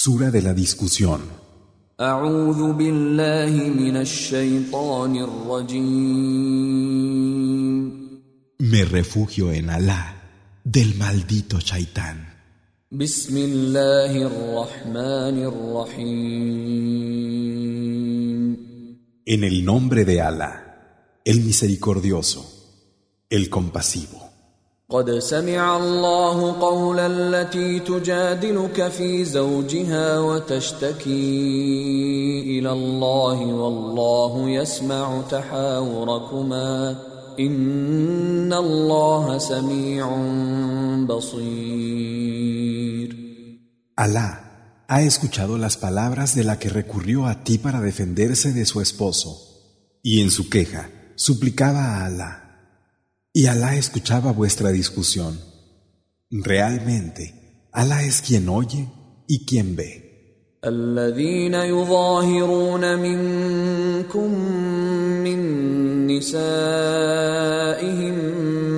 Sura de la discusión. Me refugio en Alá del maldito Shaitán. En el nombre de Alá, el misericordioso, el compasivo. قد سمع الله قول التي تجادلك في زوجها وتشتكي إلى الله والله يسمع تحاوركما إن الله سميع بصير Alá ha escuchado las palabras de la que recurrió a ti para defenderse de su esposo, y en su queja suplicaba a Alá. Y Alá escuchaba vuestra discusión. Realmente, Alá es quien oye y quien ve. الذين يظاهرون منكم من نسائهم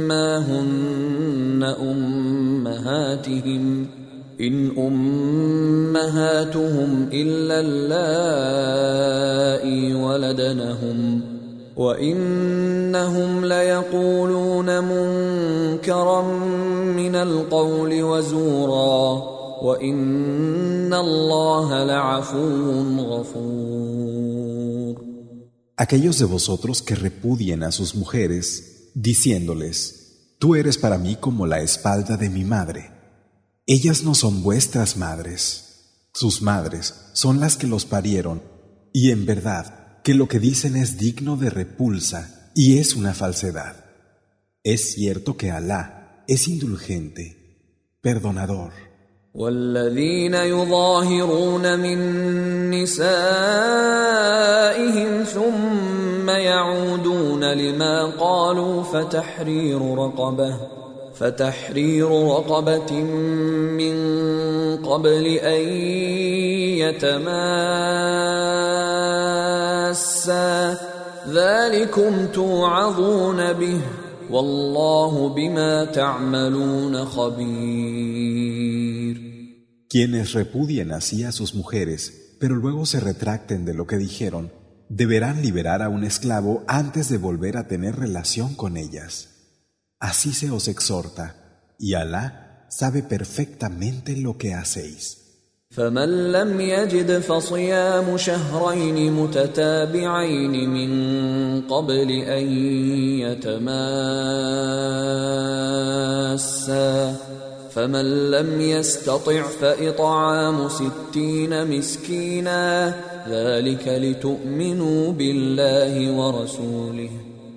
ما هن امهاتهم ان امهاتهم الا اللائي ولدنهم وانهم ليقولون منكرا من القول وزورا وان الله لعفو غفور Aquellos de vosotros que repudien a sus mujeres, diciéndoles, Tú eres para mí como la espalda de mi madre. Ellas no son vuestras madres. Sus madres son las que los parieron, y en verdad que lo que dicen es digno de repulsa y es una falsedad. Es cierto que Alá es indulgente, perdonador. والذين يظاهرون من نسائهم ثم يعودون لما قالوا فتحرير رقبه فتحرير رقبة من قبل أن يتماسا ذلكم توعظون به Quienes repudian así a sus mujeres, pero luego se retracten de lo que dijeron, deberán liberar a un esclavo antes de volver a tener relación con ellas. Así se os exhorta, y Alá sabe perfectamente lo que hacéis. فمن لم يجد فصيام شهرين متتابعين من قبل أن يتماسا. فمن لم يستطع فإطعام ستين مسكينا. ذلك لتؤمنوا بالله ورسوله.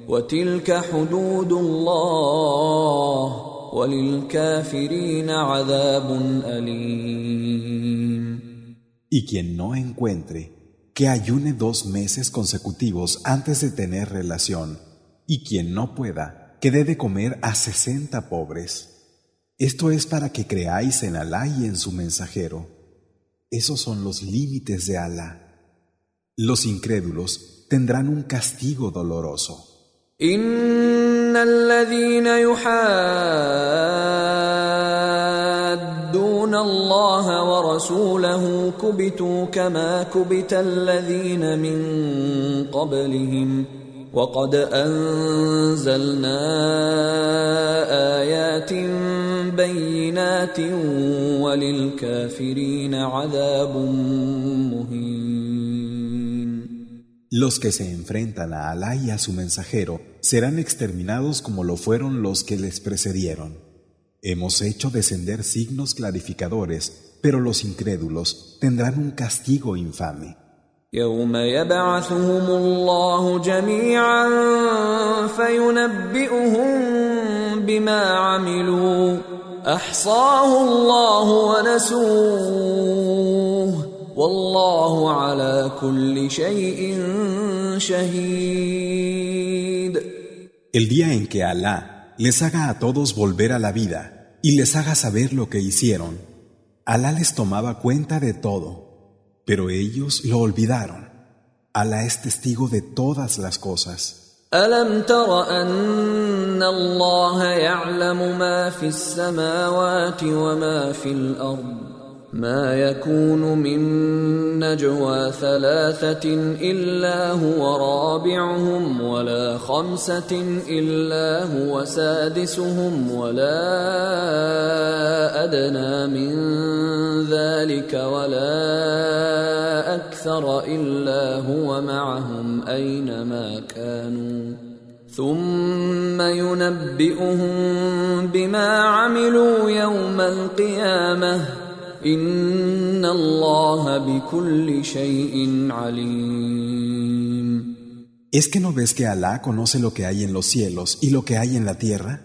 وتلك حدود الله. وللكافرين عذاب أليم. Y quien no encuentre, que ayune dos meses consecutivos antes de tener relación, y quien no pueda, que dé de comer a sesenta pobres. Esto es para que creáis en Alá y en su mensajero. Esos son los límites de Alá. Los incrédulos tendrán un castigo doloroso. إن الذين يحادون الله ورسوله كبتوا كما كبت الذين من قبلهم وقد أنزلنا آيات بينات وللكافرين عذاب مهين Los que se enfrentan a Alá y a su mensajero serán exterminados como lo fueron los que les precedieron. Hemos hecho descender signos clarificadores, pero los incrédulos tendrán un castigo infame. يوم يبعثهم الله جميعا فينبئهم بما عملوا احصاه الله ونسوه والله على كل شيء شهيد El día en que Alá les haga a todos volver a la vida y les haga saber lo que hicieron, Alá les tomaba cuenta de todo, pero ellos lo olvidaron. Alá es testigo de todas las cosas. ألم تر أن الله يعلم ما في السماوات وما في الأرض ما يكون من نجوى ثلاثة إلا هو رابعهم ولا خمسة إلا هو سادسهم ولا أدنى من ذلك ولا أكثر إلا هو معهم أينما كانوا. ثم ينبئهم بما عملوا يوم القيامة. ¿Es que no ves que Alá conoce lo que hay en los cielos y lo que hay en la tierra?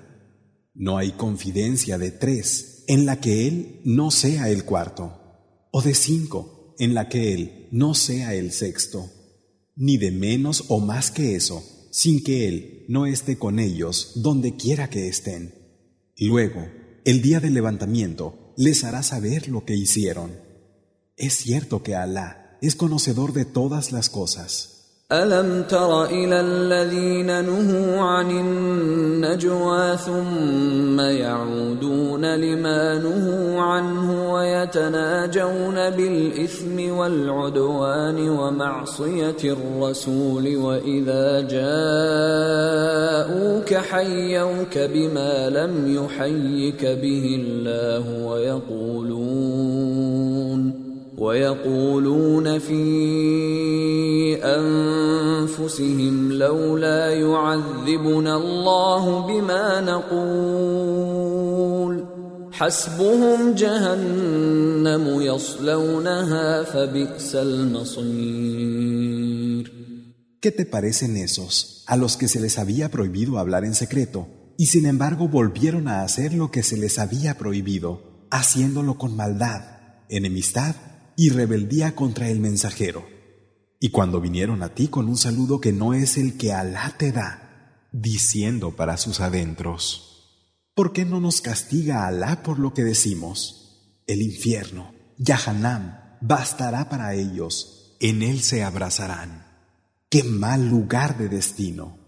No hay confidencia de tres en la que Él no sea el cuarto, o de cinco en la que Él no sea el sexto, ni de menos o más que eso, sin que Él no esté con ellos donde quiera que estén. Luego, el día del levantamiento, les hará saber lo que hicieron. Es cierto que Alá es conocedor de todas las cosas. ألم تر إلى الذين نهوا عن النجوى ثم يعودون لما نهوا عنه ويتناجون بالإثم والعدوان ومعصية الرسول وإذا جاءوك حيوك بما لم يحيك به الله ويقولون ويقولون في انفسهم لولا يعذبنا الله بما نقول حسبهم جهنم يصلونها فبئس المصير ¿Qué te parecen esos a los que se les había prohibido hablar en secreto y sin embargo volvieron a hacer lo que se les había prohibido, haciéndolo con maldad, enemistad y rebeldía contra el mensajero. Y cuando vinieron a ti con un saludo que no es el que Alá te da, diciendo para sus adentros, ¿por qué no nos castiga Alá por lo que decimos? El infierno, Yahanam, bastará para ellos, en él se abrazarán. ¡Qué mal lugar de destino!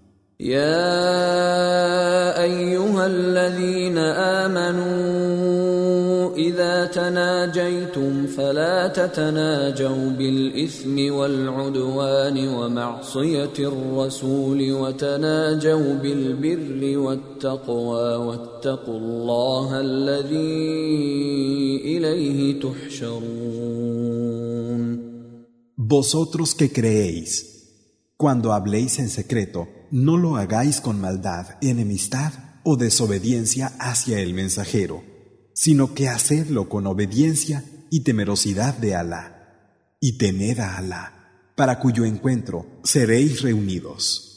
تناجيتم فلا تتناجوا بالاثم والعدوان ومعصيه الرسول وتناجوا بالبر والتقوى واتقوا الله الذي اليه تحشرون Vosotros que creéis, cuando habléis en secreto, no lo hagáis con maldad, enemistad o desobediencia hacia el mensajero, sino que hacedlo con obediencia y temerosidad de Alá. Y temed a Alá, para cuyo encuentro seréis reunidos.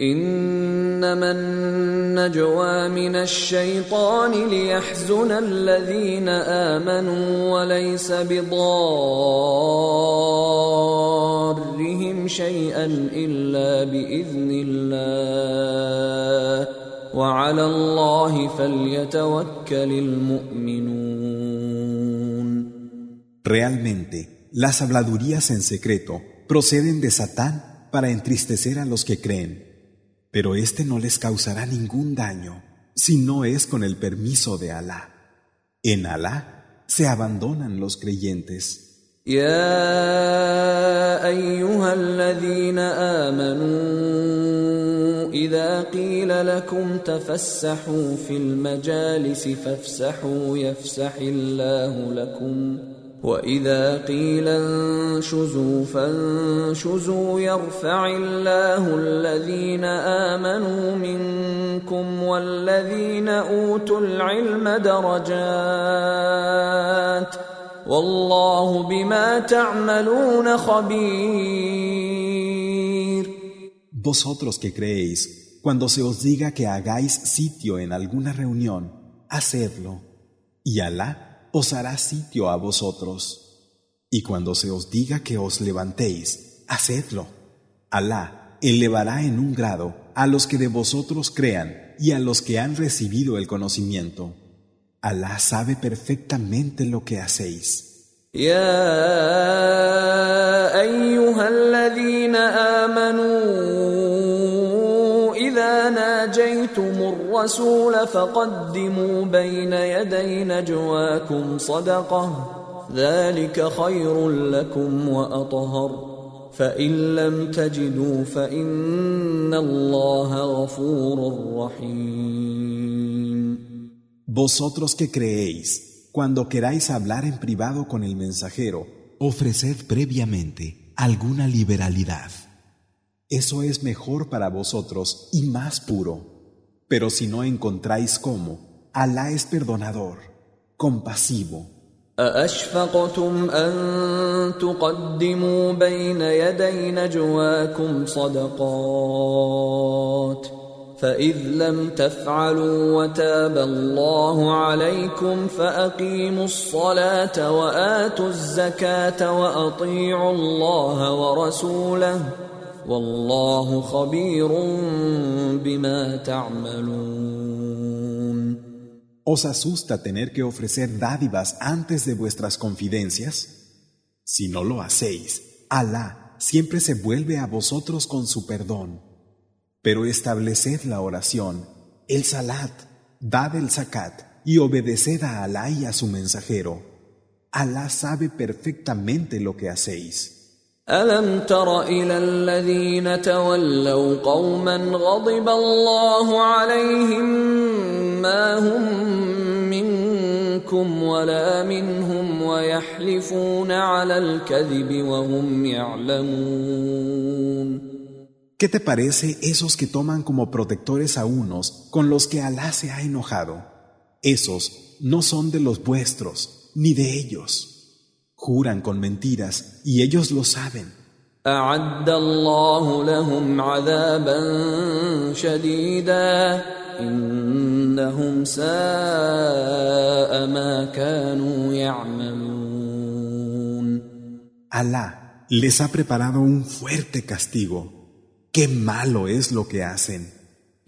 إنما النجوى من الشيطان ليحزن الذين آمنوا وليس بضارهم شيئا إلا بإذن الله وعلى الله فليتوكل المؤمنون Realmente, las habladurías en secreto proceden de Satán para entristecer a los que creen, pero éste no les causará ningún daño si no es con el permiso de Alá. En Alá se abandonan los creyentes. يا ايها الذين امنوا اذا قيل لكم تفسحوا في المجالس فافسحوا يفسح الله لكم واذا قيل انشزوا فانشزوا يرفع الله الذين امنوا منكم والذين اوتوا العلم درجات والله بما تعملون خبير Vosotros que creéis, cuando se os diga que hagáis sitio en alguna reunión, hacedlo, y Alá os hará sitio a vosotros. Y cuando se os diga que os levantéis, hacedlo. Alá elevará en un grado a los que de vosotros crean y a los que han recibido el conocimiento. Alá sabe perfectamente lo que hacéis. يا ايها الذين امنوا اذا ناجيتم الرسول فقدموا بين يدي نجواكم صدقه ذلك خير لكم وأطهر فإن لم تجدوا فإن الله غفور رحيم Vosotros que creéis, cuando queráis hablar en privado con el mensajero, ofreced previamente alguna liberalidad. Eso es mejor para vosotros y más puro. Pero si no encontráis cómo, Alá es perdonador, compasivo. أأشفقتم أن تقدموا بين يدي نجواكم صدقات فإذ لم تفعلوا وتاب الله عليكم فأقيموا الصلاة وآتوا الزكاة وأطيعوا الله ورسوله ¿Os asusta tener que ofrecer dádivas antes de vuestras confidencias? Si no lo hacéis, Alá siempre se vuelve a vosotros con su perdón. Pero estableced la oración, el salat, dad el zakat y obedeced a Alá y a su mensajero. Alá sabe perfectamente lo que hacéis. ألم تر إلى الذين تولوا قوما غضب الله عليهم ما هم منكم ولا منهم ويحلفون على الكذب وهم يعلمون ¿Qué te parece esos que toman como protectores a unos con los que Alá se ha enojado? Esos no son de los vuestros, ni de ellos. Juran con mentiras y ellos lo saben. أعد الله لهم عذابا شديدا إنهم ساء ما كانوا يعملون Alá les ha preparado un fuerte castigo. Qué malo es lo que hacen.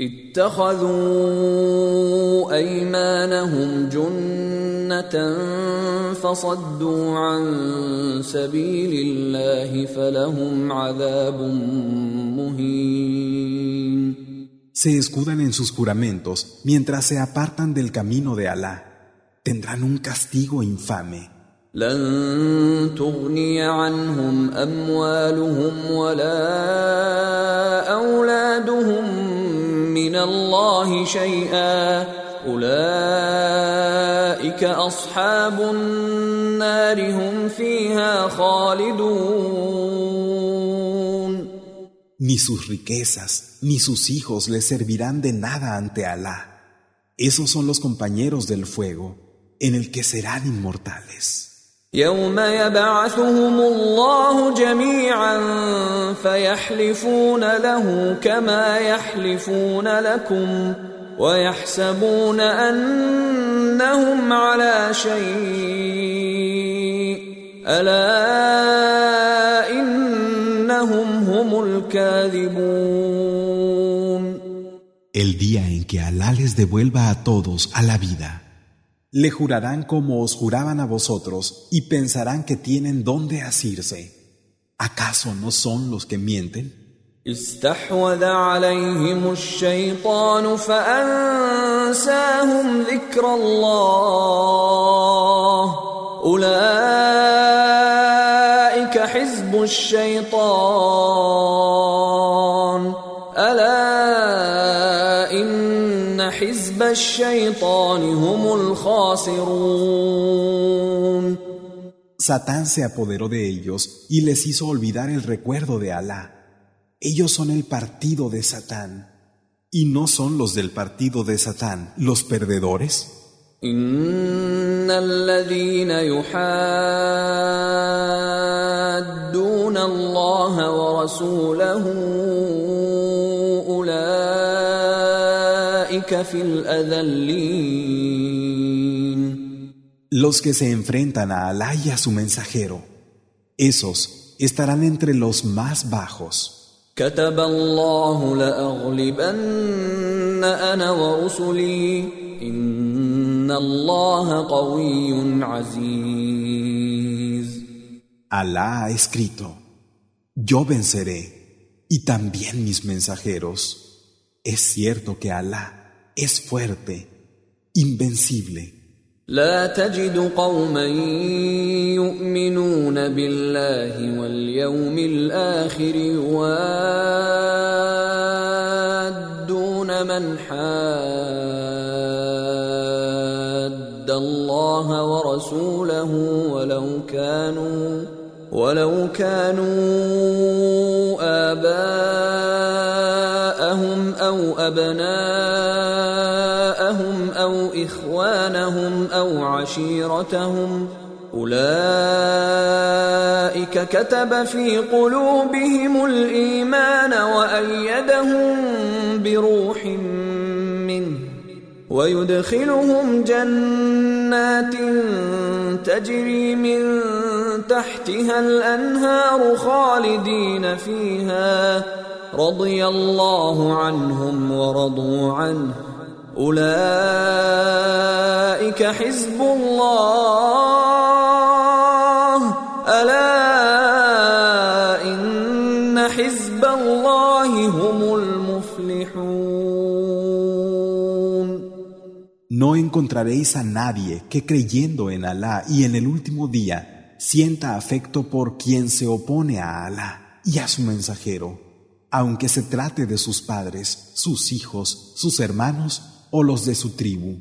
اتخذوا أيمانهم جنة فصدوا عن سبيل الله فلهم عذاب مهين Se escudan en sus juramentos mientras se apartan del camino de Alá. Tendrán un castigo infame. لن تغني عنهم أموالهم ولا أولادهم من الله شيئا أولئك أصحاب النار هم فيها خالدون Ni sus riquezas, ni sus hijos les servirán de nada ante Alá. Esos son los compañeros del fuego, en el que serán inmortales. يوم يبعثهم الله جميعا فيحلفون له كما يحلفون لكم ويحسبون انهم على شيء الا انهم هم الكاذبون El día en que Alá les devuelva a todos a la vida, le jurarán como os juraban a vosotros y pensarán que tienen dónde asirse. ¿Acaso no son los que mienten? استحوذ عليهم الشيطان فأنساهم ذكر الله. أولئك حزب الشيطان. ألا إن حزب الشيطان هم الخاسرون. Satán se apoderó de ellos y les hizo olvidar el recuerdo de Alá. Ellos son el partido de Satán. ¿Y no son los del partido de Satán los perdedores? إن الذين يحادون الله ورسوله أولئك في الأذلين Los que se enfrentan a Alá y a su mensajero, esos estarán entre los más bajos. كتب الله لأغلبن أنا ورسلي إن الله قوي عزيز Alá ha escrito, yo venceré, y también mis mensajeros. Es cierto que Alá es fuerte, invencible. لا تجد قوما يؤمنون بالله واليوم الآخر يوادون من حاد الله ورسوله ولو كانوا ولو كانوا آباءهم أو أبناءهم أو عشيرتهم أولئك كتب في قلوبهم الإيمان وأيدهم بروح منه. ويدخلهم جنات تجري من تحتها الأنهار خالدين فيها. رضي الله عنهم ورضوا عنه. اولئك حزب الله الا ان حزب الله هم المفلحون No encontraréis a nadie que creyendo en Alá y en el último día sienta afecto por quien se opone a Alá y a su mensajero, aunque se trate de sus padres, sus hijos, sus hermanos o los de su tribu.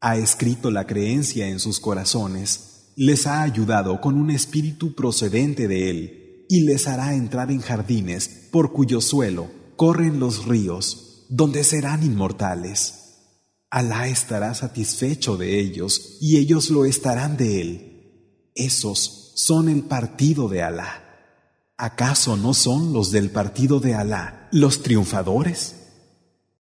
Ha escrito la creencia en sus corazones, les ha ayudado con un espíritu procedente de él y les hará entrar en jardines por cuyo suelo corren los ríos, donde serán inmortales. Alá estará satisfecho de ellos y ellos lo estarán de él. Esos son el partido de Alá. ¿Acaso no son los del partido de Alá los triunfadores?